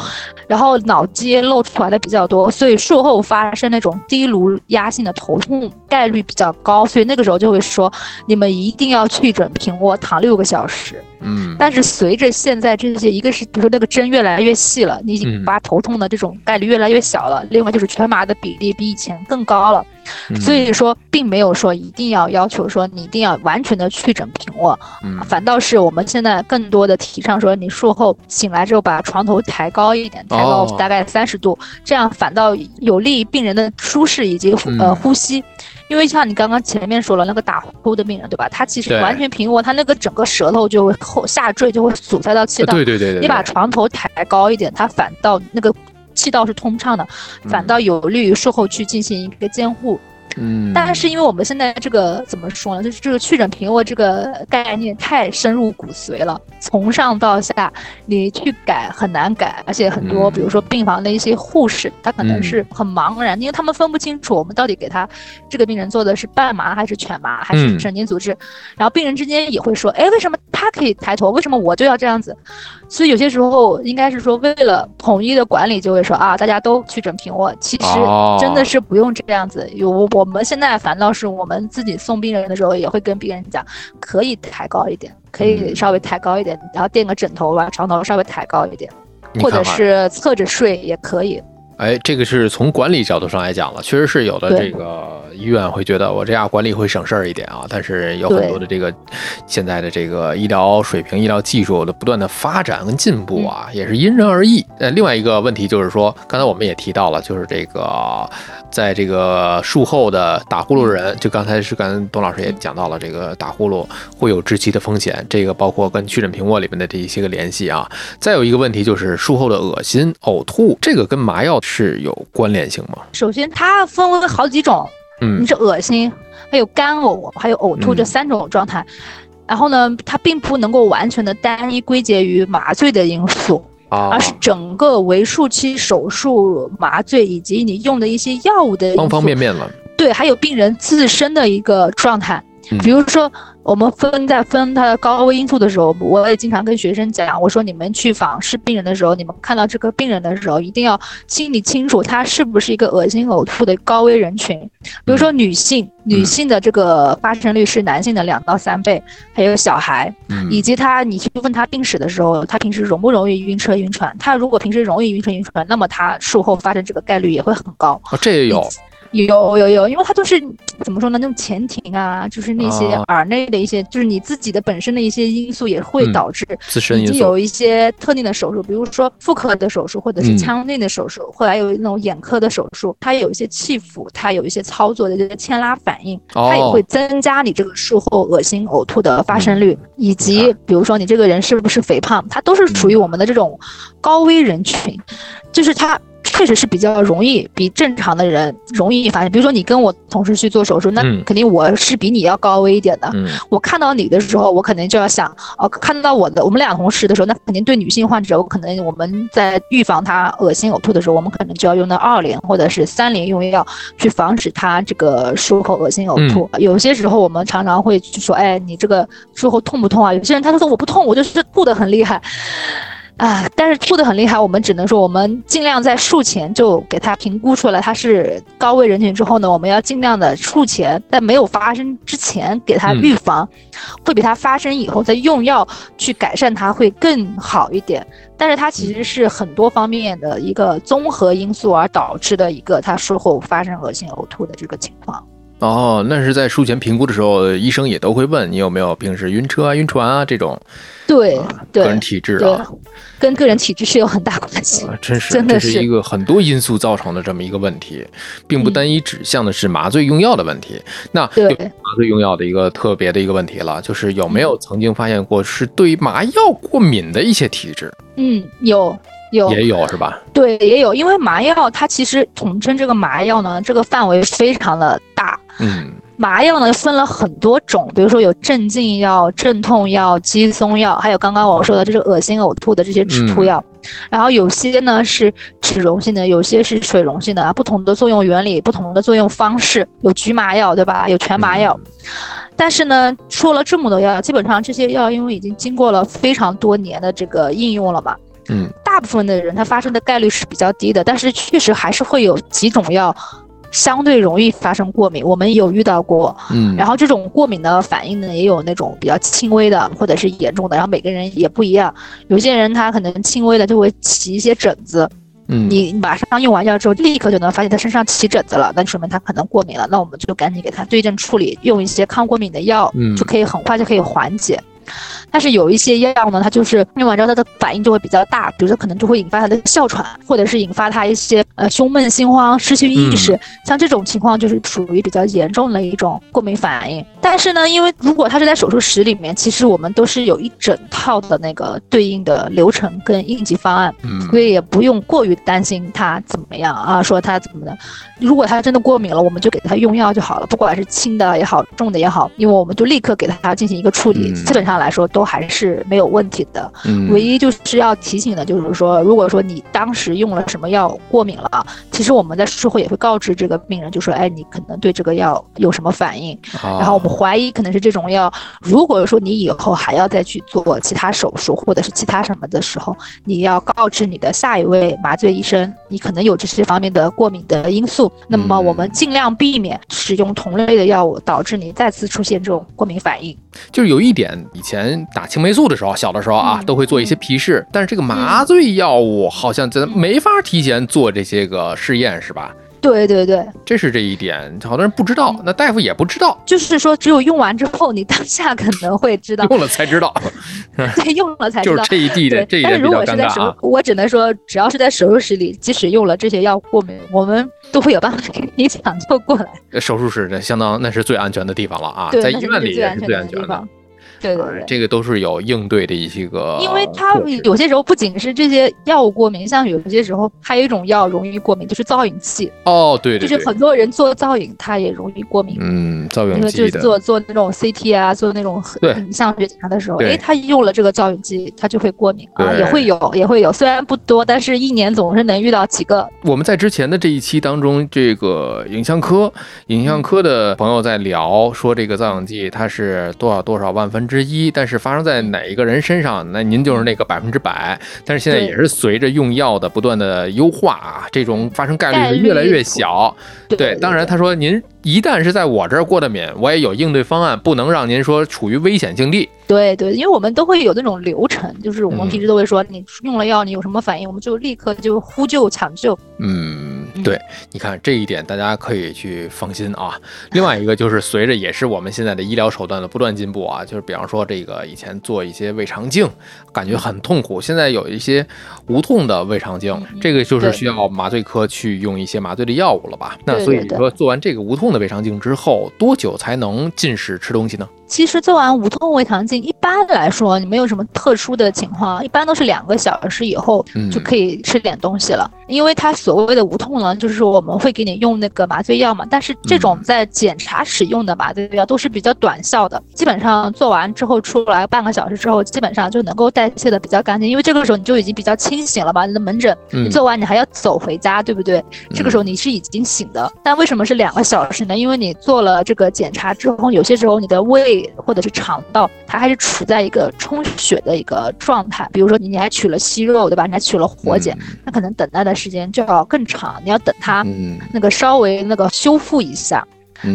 然后脑接露出来的比较多，所以术后发生那种低颅压性的头痛概率比较高，所以那个时候就会说你们一定要去枕平卧，躺六个小时。嗯但是随着现在这些，一个是比如说那个针越来越细了，你嗯发头痛的这种概率越来越小了，另外就是全麻的比例比以前更高了，嗯所以说并没有说一定要要求说你一定要完全的去枕平卧，嗯反倒是我们现在更多的提倡说你术后醒来之后把床头抬高一点，抬高哦大概三十度，这样反倒有利于病人的舒适以及呃嗯呼吸。因为像你刚刚前面说了，那个打呼的病人，对吧？他其实完全平卧，他那个整个舌头就会后下坠，就会阻塞到气道。对对对对你把床头抬高一点，他反倒那个气道是通畅的，反倒有利于术后去进行一个监护。嗯，但是因为我们现在这个怎么说呢，就是这个去诊平卧这个概念太深入骨髓了，从上到下你去改很难改，而且很多嗯比如说病房的一些护士，他可能嗯是很茫然，因为他们分不清楚我们到底给他这个病人做的是半麻还是全麻还是嗯神经阻滞，然后病人之间也会说，哎，为什么他可以抬头，为什么我就要这样子？所以有些时候应该是说，为了统一的管理，就会说啊，大家都去诊平卧。其实哦真的是不用这样子。有我们现在反倒是我们自己送病人的时候，也会跟病人讲，可以抬高一点，可以嗯。稍微抬高一点，然后垫个枕头吧，床头稍微抬高一点，或者是侧着睡也可以。哎，这个是从管理角度上来讲了，确实是有的这个医院会觉得我这样管理会省事儿一点啊，但是有很多的这个现在的这个医疗水平、医疗技术的不断的发展跟进步啊，也是因人而异。呃，另外一个问题就是说，刚才我们也提到了，就是这个在这个术后的打呼噜人，就刚才是跟董老师也讲到了，这个打呼噜会有窒息的风险，这个包括跟去诊平卧里面的这一些个联系啊。再有一个问题就是术后的恶心、呕吐，这个跟麻药是有关联性吗？首先，它分为好几种，嗯你是恶心，还有干呕，还有呕吐嗯这三种状态。然后呢，它并不能够完全的单一归结于麻醉的因素，啊而是整个为术期手术麻醉以及你用的一些药物的方方面面了。对，还有病人自身的一个状态。比如说，我们分在分它的高危因素的时候，我也经常跟学生讲，我说你们去访视病人的时候，你们看到这个病人的时候，一定要心里清楚他是不是一个恶心呕吐的高危人群。比如说女性，女性的这个发生率是男性的两到三倍，还有小孩，以及他，你去问他病史的时候，他平时容不容易晕车晕船？他如果平时容易晕车晕船，那么他术后发生这个概率也会很高。这也有。有有有，因为它就是怎么说呢？那种前庭啊，就是那些耳内的一些，就是你自己的本身的一些因素也会导致自身已经有一些特定的手术，比如说妇科的手术或者是腔内的手术，或者有那种眼科的手术，它有一些气腹，它有一些操作的这个牵拉反应，它也会增加你这个术后恶心呕吐的发生率，以及比如说你这个人是不是肥胖，它都是属于我们的这种高危人群，就是它。确实是比较容易，比正常的人容易发现。比如说你跟我同时去做手术，那肯定我是比你要高危一点的。我看到你的时候，我肯定就要想，哦，看到我的我们俩同时的时候，那肯定对女性患者，我可能我们在预防她恶心呕吐的时候，我们可能就要用到二联或者是三联用药，去防止她这个术后恶心呕吐。有些时候我们常常会说，哎，你这个术后痛不痛啊？有些人他说我不痛，我就是吐的很厉害。啊，但是吐的很厉害，我们只能说，我们尽量在术前就给他评估出来他是高危人群之后呢，我们要尽量的术前在没有发生之前给他预防，会比他发生以后再用药去改善它会更好一点。但是它其实是很多方面的一个综合因素而导致的一个他术后发生恶心呕吐的这个情况。哦，那是在术前评估的时候，医生也都会问你有没有平时晕车啊、晕船啊这种。对，个人体质啊，跟个人体质是有很大关系。真是，真的是一个很多因素造成的这么一个问题，并不单一指向的是麻醉用药的问题。那麻醉用药的一个特别的一个问题了，就是有没有曾经发现过是对麻药过敏的一些体质？嗯，有。有也有是吧？对，也有，因为麻药它其实统称这个麻药呢，这个范围非常的大。嗯，麻药呢分了很多种，比如说有镇静药、镇痛药、肌松药，还有刚刚我说的这是恶心呕吐的这些止吐药。然后有些呢是脂溶性的，有些是水溶性的啊，不同的作用原理，不同的作用方式。有局麻药对吧？有全麻药。但是呢，说了这么多药，基本上这些药因为已经经过了非常多年的这个应用了嘛。嗯，大部分的人他发生的概率是比较低的，但是确实还是会有几种药相对容易发生过敏，我们有遇到过。嗯，然后这种过敏的反应呢，也有那种比较轻微的，或者是严重的，然后每个人也不一样。有些人他可能轻微的就会起一些疹子，嗯，你马上用完药之后，立刻就能发现他身上起疹子了，那说明他可能过敏了，那我们就赶紧给他对症处理，用一些抗过敏的药，嗯就可以很快就可以缓解。但是有一些药呢，它就是用完之后，它的反应就会比较大，比如说可能就会引发他的哮喘，或者是引发他一些呃胸闷、心慌、失去意识，像这种情况就是属于比较严重的一种过敏反应。但是呢，因为如果他是在手术室里面，其实我们都是有一整套的那个对应的流程跟应急方案，所以也不用过于担心他怎么样啊，说他怎么的。如果他真的过敏了，我们就给他用药就好了，不管是轻的也好，重的也好，因为我们就立刻给他进行一个处理，基本上来说都还是没有问题的。嗯唯一就是要提醒的，就是说，如果说你当时用了什么药过敏了，其实我们在术后也会告知这个病人，就说，哎，你可能对这个药有什么反应，然后我们怀疑可能是这种药。如果说你以后还要再去做其他手术或者是其他什么的时候，你要告知你的下一位麻醉医生，你可能有这些方面的过敏的因素。那么我们尽量避免使用同类的药物，导致你再次出现这种过敏反应。就是有一点，以前打青霉素的时候，小的时候啊，都会做一些皮试，但是这个麻醉药物好像咱没法提前做这些个试验，是吧？对对对，这是这一点，好多人不知道，那大夫也不知道。就是说，只有用完之后，你当下可能会知道，用了才知道。对，用了才知道。就是这一地的这一点比较尴尬啊。我只能说，只要是在手术室里，即使用了这些药过敏，我们都会有办法给你抢救过来。手术室那相当那是最安全的地方了啊，在医院里也是最安全的。对对对，这个都是有应对的一些个，因为它有些时候不仅是这些药物过敏，像有些时候还有一种药容易过敏，就是造影剂。哦，对对，就是很多人做造影，他也容易过敏。嗯，造影剂的，就做做那种 CT 啊，做那种影像学检查的时候，哎，他用了这个造影剂，他就会过敏啊，也会有，也会有，虽然不多，但是一年总是能遇到几个。我们在之前的这一期当中，这个影像科影像科的朋友在聊说，这个造影剂它是多少多少万分之一，但是发生在哪一个人身上，那您就是那个百分之百。但是现在也是随着用药的不断的优化啊，这种发生概率是越来越小。对，当然他说您。一旦是在我这儿过的敏，我也有应对方案，不能让您说处于危险境地。对对，因为我们都会有那种流程，就是我们平时都会说，你用了药，你有什么反应，我们就立刻就呼救抢救。嗯，对，你看这一点大家可以去放心啊。另外一个就是随着也是我们现在的医疗手段的不断进步啊，就是比方说这个以前做一些胃肠镜，感觉很痛苦，现在有一些无痛的胃肠镜，这个就是需要麻醉科去用一些麻醉的药物了吧？那所以说做完这个无痛的胃肠镜之后，多久才能进食吃东西呢？其实做完无痛胃肠镜，一般来说你没有什么特殊的情况，一般都是两个小时以后就可以吃点东西了。因为它所谓的无痛呢，就是说我们会给你用那个麻醉药嘛，但是这种在检查使用的麻醉药都是比较短效的，基本上做完之后出来半个小时之后，基本上就能够代谢的比较干净。因为这个时候你就已经比较清醒了吧？你的门诊你做完你还要走回家，对不对？这个时候你是已经醒的。但为什么是两个小时呢？因为你做了这个检查之后，有些时候你的胃。或者是肠道，它还是处在一个充血的一个状态。比如说你你还取了息肉，对吧？你还取了活检，那可能等待的时间就要更长。你要等它那个稍微那个修复一下，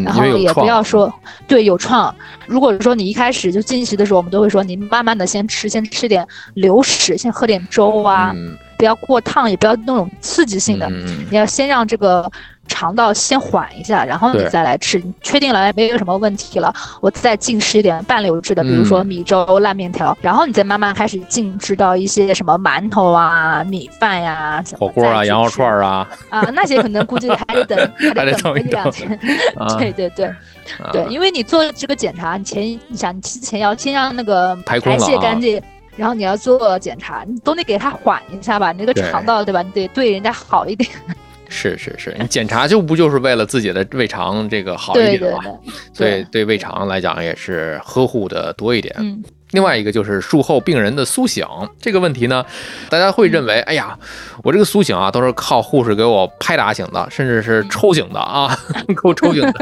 然后也不要说对有创。如果说你一开始就进食的时候，我们都会说你慢慢的先吃，先吃点流食，先喝点粥啊，不要过烫，也不要那种刺激性的。你要先让这个。肠道先缓一下，然后你再来吃。你确定了没有什么问题了，我再进食一点半流质的，比如说米粥、烂面条，然后你再慢慢开始进食到一些什么馒头啊、米饭呀、火锅啊、羊肉串啊 啊，那些可能估计还得等，还得等一两天。对对对对，因为你做这个检查，你前你想你之前要先让那个排泄干净，然后你要做检查，你都得给它缓一下吧，你那个肠道对吧？你得对人家好一点。是是是，你检查就不就是为了自己的胃肠这个好一点嘛？所以对胃肠来讲也是呵护的多一点。另外一个就是术后病人的苏醒这个问题呢，大家会认为，哎呀，我这个苏醒啊，都是靠护士给我拍打醒的，甚至是抽醒的啊，给我抽醒的，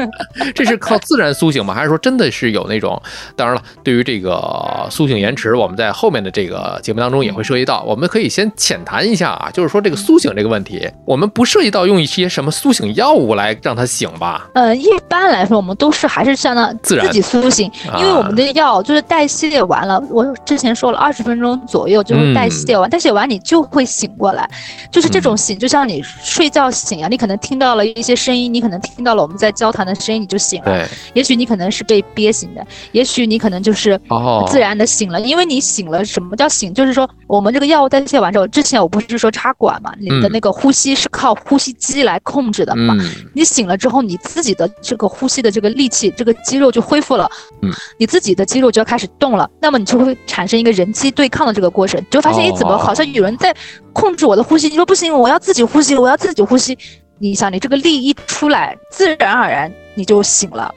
这是靠自然苏醒吗？还是说真的是有那种？当然了，对于这个苏醒延迟，我们在后面的这个节目当中也会涉及到，我们可以先浅谈一下啊，就是说这个苏醒这个问题，我们不涉及到用一些什么苏醒药物来让他醒吧？呃，一般来说，我们都是还是相当自然自己苏醒，因为我们的药就是代谢完。完了，我之前说了二十分钟左右就会代谢完，代谢完你就会醒过来，就是这种醒，就像你睡觉醒啊，你可能听到了一些声音，你可能听到了我们在交谈的声音，你就醒了。也许你可能是被憋醒的，也许你可能就是自然的醒了，因为你醒了。什么叫醒？就是说我们这个药物代谢完之后，之前我不是说插管嘛，你的那个呼吸是靠呼吸机来控制的嘛。你醒了之后，你自己的这个呼吸的这个力气，这个肌肉就恢复了。嗯，你自己的肌肉就要开始动了。那那么你就会产生一个人机对抗的这个过程，就发现哎，怎么好像有人在控制我的呼吸？你说不行，我要自己呼吸，我要自己呼吸。你想，你这个力一出来，自然而然你就醒了。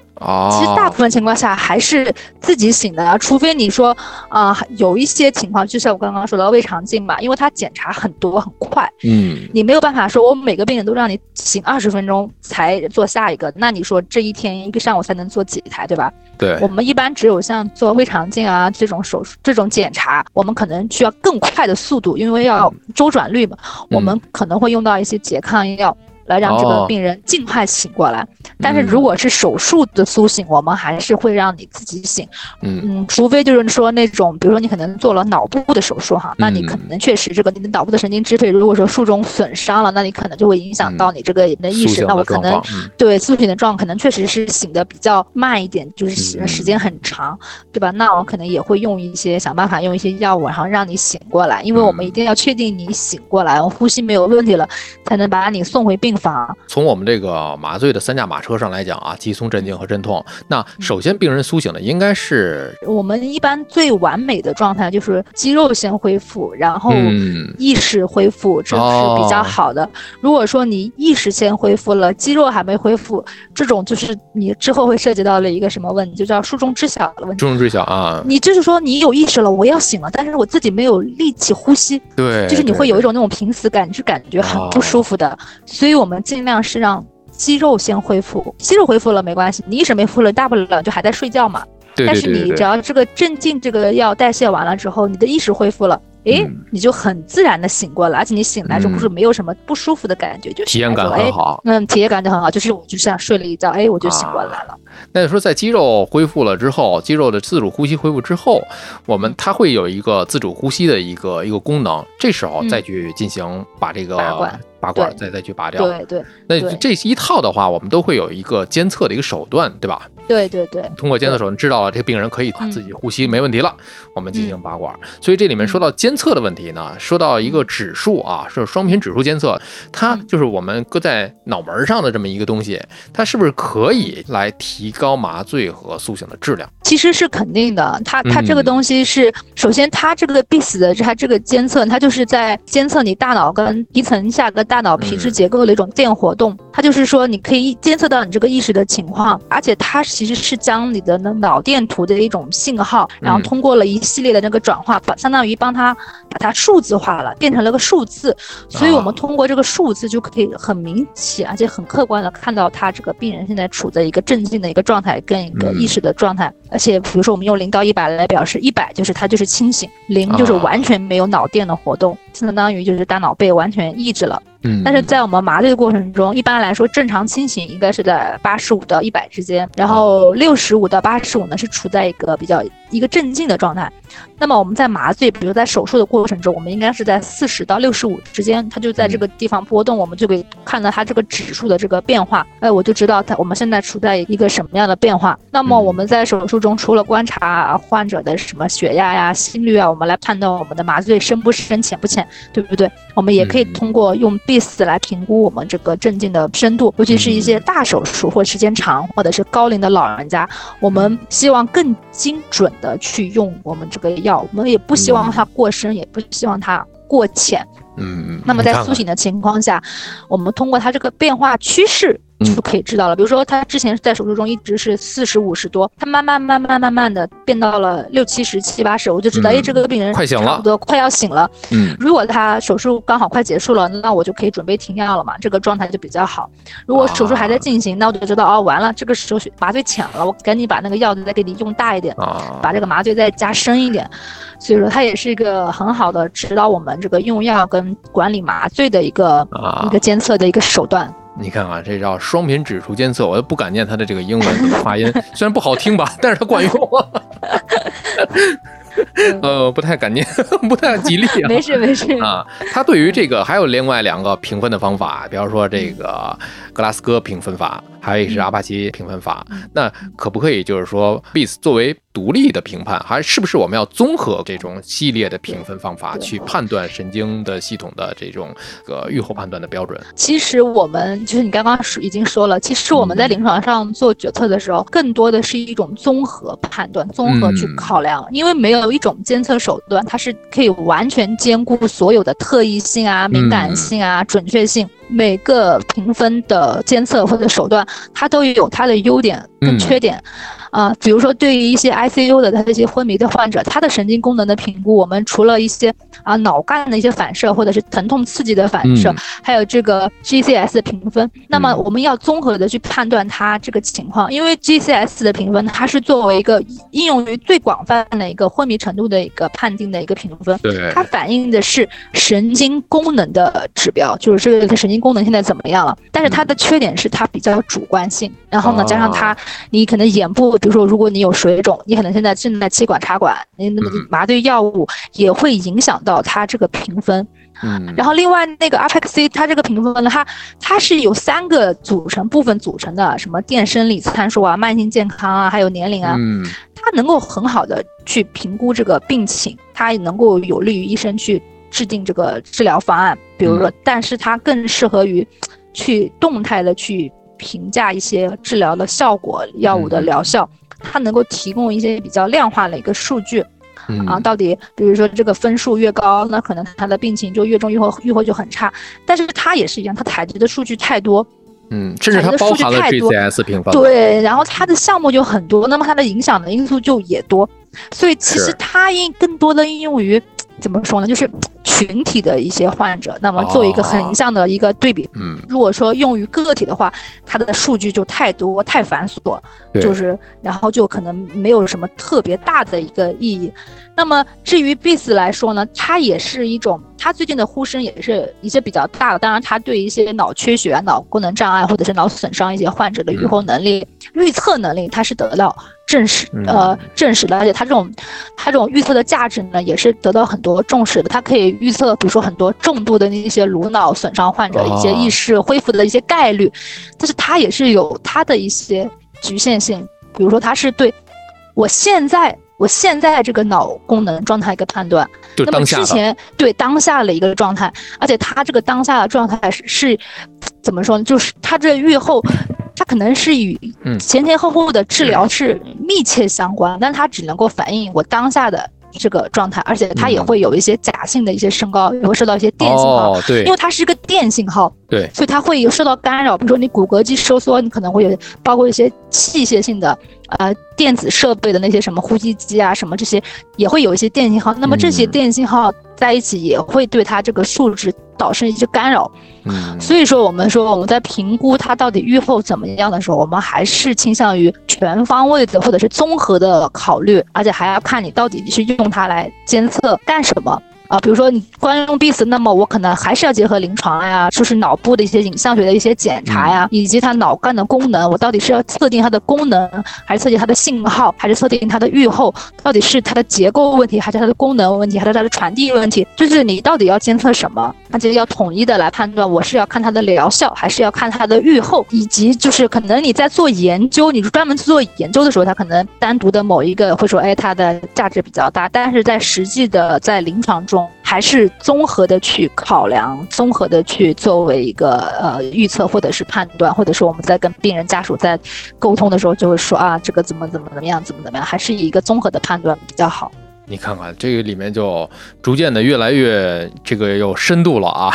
其实大部分情况下还是自己醒的，除非你说啊，有一些情况，就像我刚刚说的胃肠镜嘛，因为它检查很多很快，嗯，你没有办法说我每个病人都让你醒二十分钟才做下一个，那你说这一天一个上午才能做几台，对吧？对，我们一般只有像做胃肠镜啊这种手术这种检查，我们可能需要更快的速度，因为要周转率嘛，我们可能会用到一些拮抗药。来让这个病人尽快醒过来，但是如果是手术的苏醒，我们还是会让你自己醒。嗯嗯，除非就是说那种，比如说你可能做了脑部的手术哈，那你可能确实这个你的脑部的神经支配，如果说术中损伤了，那你可能就会影响到你这个人的意识。那我可能对苏醒的状况可能确实是醒的比较慢一点，就是时间很长，对吧？那我可能也会用一些想办法用一些药物，然后让你醒过来，因为我们一定要确定你醒过来，呼吸没有问题了，才能把你送回病。方。从我们这个麻醉的三驾马车上来讲啊，肌松、镇静和镇痛。那首先病人苏醒的应该是我们一般最完美的状态就是肌肉先恢复，然后意识恢复，这是比较好的。如果说你意识先恢复了，肌肉还没恢复，这种就是你之后会涉及到了一个什么问题，就叫术中知晓的问题。术中知晓啊，你就是说你有意识了，我要醒了，但是我自己没有力气呼吸，对，就是你会有一种那种濒死感，你是感觉很不舒服的。所以我们尽量是让肌肉先恢复，肌肉恢复了没关系，你意识没恢复了，大不了就还在睡觉嘛。但是你只要这个镇静这个药代谢完了之后，你的意识恢复了，哎，你就很自然的醒过来，而且你醒来之后是没有什么不舒服的感觉，就体验感很好。嗯，体验感就很好，就是我就像睡了一觉，哎，我就醒过来了。那就说在肌肉恢复了之后，肌肉的自主呼吸恢复之后，我们它会有一个自主呼吸的一个一个功能，这时候再去进行把这个拔管，再再去拔掉。对对。那这一套的话，我们都会有一个监测的一个手段，对吧？对对对。通过监测手段知道了这个病人可以自己呼吸没问题了，我们进行拔管。所以这里面说到监测的问题呢，说到一个指数啊，是双频指数监测，它就是我们搁在脑门上的这么一个东西，它是不是可以来提高麻醉和苏醒的质量？其实是肯定的，它它这个东西是首先它这个必死的它这个监测，它就是在监测你大脑跟皮层下跟大脑皮质结构的一种电活动，它就是说你可以监测到你这个意识的情况，而且它其实是将你的那脑电图的一种信号，然后通过了一系列的那个转化，把相当于帮它把它数字化了，变成了个数字，所以我们通过这个数字就可以很明显而且很客观的看到他这个病人现在处在一个镇静的一个状态跟一个意识的状态，而且比如说我们用零到一百来表示，一百就是他就是清醒，零就是完全没有脑电的活动，相当于就是大脑被完全抑制了。嗯，但是在我们麻醉的过程中，一般来说正常清醒应该是在八十五到一百之间，然后六十五到八十五呢是处在一个比较一个镇静的状态。那么我们在麻醉，比如在手术的过程中，我们应该是在四十到六十五之间，它就在这个地方波动，我们就可以看到它这个指数的这个变化。哎，我就知道它我们现在处在一个什么样的变化。那么我们在手术中除了观察患者的什么血压呀、心率啊，我们来判断我们的麻醉深不深、浅不浅，对不对？我们也可以通过用 BIS 来评估我们这个镇静的深度，尤其是一些大手术或时间长，或者是高龄的老人家，我们希望更精准的去用我们这个药。我们也不希望它过深，也不希望它过浅。嗯，那么在苏醒的情况下，我们通过它这个变化趋势。就可以知道了。比如说，他之前在手术中一直是四十五十多，他慢慢慢慢慢慢的变到了六七十七八十，我就知道，哎，这个病人快醒了，差不多快要醒了。嗯，如果他手术刚好快结束了，那我就可以准备停药了嘛，这个状态就比较好。如果手术还在进行，那我就知道，哦，完了，这个时候麻醉浅了，我赶紧把那个药再给你用大一点，把这个麻醉再加深一点。所以说，它也是一个很好的指导我们这个用药跟管理麻醉的一个一个监测的一个手段。你看啊，这叫双频指数监测，我都不敢念它的这个英文发音，虽然不好听吧，但是它管用。呃，不太敢念，不太吉利啊。没事没事啊。他对于这个还有另外两个评分的方法，比方说这个格拉斯哥评分法，还有一是阿帕奇评分法。那可不可以就是说，BIS 作为独立的评判，还是不是我们要综合这种系列的评分方法去判断神经的系统的这种个预后判断的标准？其实我们就是你刚刚说已经说了，其实我们在临床上做决策的时候，更多的是一种综合判断、综合去考量，因为没有。有一种监测手段，它是可以完全兼顾所有的特异性啊、敏感性啊、准确性。每个评分的监测或者手段，它都有它的优点跟缺点。啊，比如说对于一些 ICU 的他这些昏迷的患者，他的神经功能的评估，我们除了一些啊脑干的一些反射或者是疼痛刺激的反射，还有这个 GCS 的评分。那么我们要综合的去判断他这个情况，因为 GCS 的评分它是作为一个应用于最广泛的一个昏迷程度的一个判定的一个评分。对，它反映的是神经功能的指标，就是这个神经功能现在怎么样了。但是它的缺点是它比较主观性，然后呢加上它你可能眼部。比如说，如果你有水肿，你可能现在正在气管插管，你那么麻醉药物也会影响到它这个评分。嗯，然后另外那个 APEC 它这个评分呢，它它是有三个组成部分组成的，什么电生理参数啊、慢性健康啊，还有年龄啊，嗯，它能够很好的去评估这个病情，它也能够有利于医生去制定这个治疗方案。比如说，但是它更适合于。去动态的去评价一些治疗的效果、药物的疗效，它能够提供一些比较量化的一个数据。啊，到底比如说这个分数越高，那可能他的病情就越重，愈后愈后就很差。但是它也是一样，它采集的数据太多，嗯，甚至它包含了 GCS 评分，对，然后它的项目就很多，那么它的影响的因素就也多，所以其实它应更多的应用于怎么说呢？就是。群体的一些患者，那么做一个横向的一个对比，嗯，如果说用于个体的话，它的数据就太多太繁琐，就是然后就可能没有什么特别大的一个意义。那么至于 BIS 来说呢，它也是一种，它最近的呼声也是一些比较大的。当然，它对一些脑缺血、脑功能障碍或者是脑损伤一些患者的预后能力、预测能力，它是得到证实，呃，证实的。而且它这种，它这种预测的价值呢，也是得到很多重视的。它可以预测，比如说很多重度的那些颅脑损伤患者一些意识恢复的一些概率，但是它也是有它的一些局限性。比如说，它是对我现在。我现在这个脑功能状态一个判断，那么之前对当下的一个状态，而且他这个当下的状态是是怎么说呢？就是他这愈后，他可能是与前前后后的治疗是密切相关，但它只能够反映我当下的。这个状态，而且它也会有一些假性的一些升高，也会受到一些电信号，对，因为它是一个电信号，对，所以它会有受到干扰。比如说你骨骼肌收缩，你可能会有包括一些器械性的，呃，电子设备的那些什么呼吸机啊，什么这些也会有一些电信号。那么这些电信号在一起也会对它这个数值。导致一些干扰，嗯，所以说我们说我们在评估它到底预后怎么样的时候，我们还是倾向于全方位的或者是综合的考虑，而且还要看你到底是用它来监测干什么。啊，比如说你光用 BIS，那么我可能还是要结合临床呀，就是脑部的一些影像学的一些检查呀，以及它脑干的功能，我到底是要测定它的功能，还是测定它的信号，还是测定它的预后？到底是它的结构问题，还是它的功能问题，还是它的传递问题？就是你到底要监测什么？而且要统一的来判断，我是要看它的疗效，还是要看它的预后？以及就是可能你在做研究，你专门去做研究的时候，它可能单独的某一个会说，哎，它的价值比较大，但是在实际的在临床中。还是综合的去考量，综合的去作为一个呃预测或者是判断，或者说我们在跟病人家属在沟通的时候就会说啊，这个怎么怎么怎么样，怎么怎么样，还是以一个综合的判断比较好。你看看这个里面就逐渐的越来越这个有深度了啊！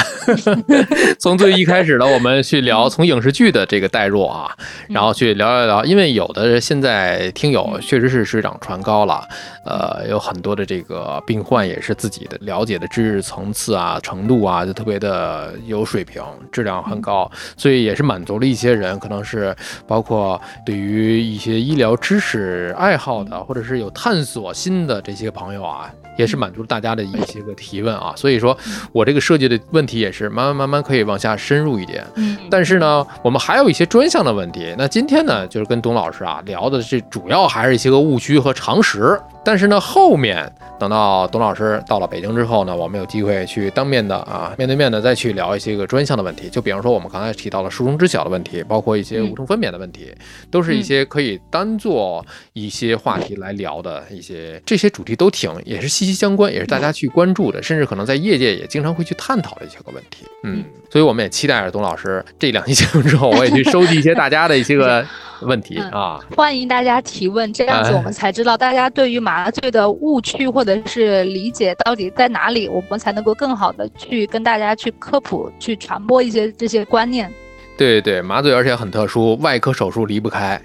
从最一开始的我们去聊从影视剧的这个代入啊，然后去聊一聊，因为有的现在听友确实是水涨船高了，呃，有很多的这个病患也是自己的了解的知识层次啊、程度啊，就特别的有水平，质量很高，所以也是满足了一些人，可能是包括对于一些医疗知识爱好的，或者是有探索心的这些朋。友啊，也是满足大家的一些个提问啊，所以说我这个设计的问题也是慢慢慢慢可以往下深入一点。嗯，但是呢，我们还有一些专项的问题。那今天呢，就是跟董老师啊聊的这主要还是一些个误区和常识。但是呢，后面等到董老师到了北京之后呢，我们有机会去当面的啊，面对面的再去聊一些个专项的问题。就比方说我们刚才提到了书中知晓的问题，包括一些无痛分娩的问题，都是一些可以单做一些话题来聊的一些这些主题都挺也是息息相关，也是大家去关注的，甚至可能在业界也经常会去探讨的一些个问题。嗯，所以我们也期待着董老师这两期节目之后，我也去收集一些大家的一些个。问题啊，欢迎大家提问，这样子我们才知道大家对于麻醉的误区或者是理解到底在哪里，我们才能够更好的去跟大家去科普、去传播一些这些观念。对对麻醉而且很特殊，外科手术离不开。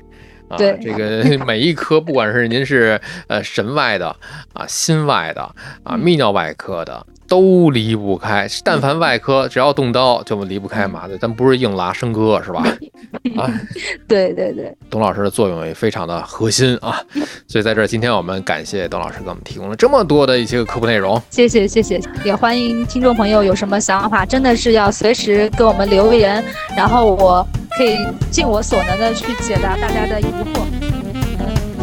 啊，这个每一科，不管是您是呃神外的啊、心外的啊、泌尿外科的。都离不开，但凡外科只要动刀就离不开麻醉，咱不是硬拉生割是吧？啊，对对对，董老师的作用也非常的核心啊，所以在这儿今天我们感谢董老师给我们提供了这么多的一些个科普内容，谢谢谢谢，也欢迎听众朋友有什么想法，真的是要随时给我们留言，然后我可以尽我所能的去解答大家的疑惑。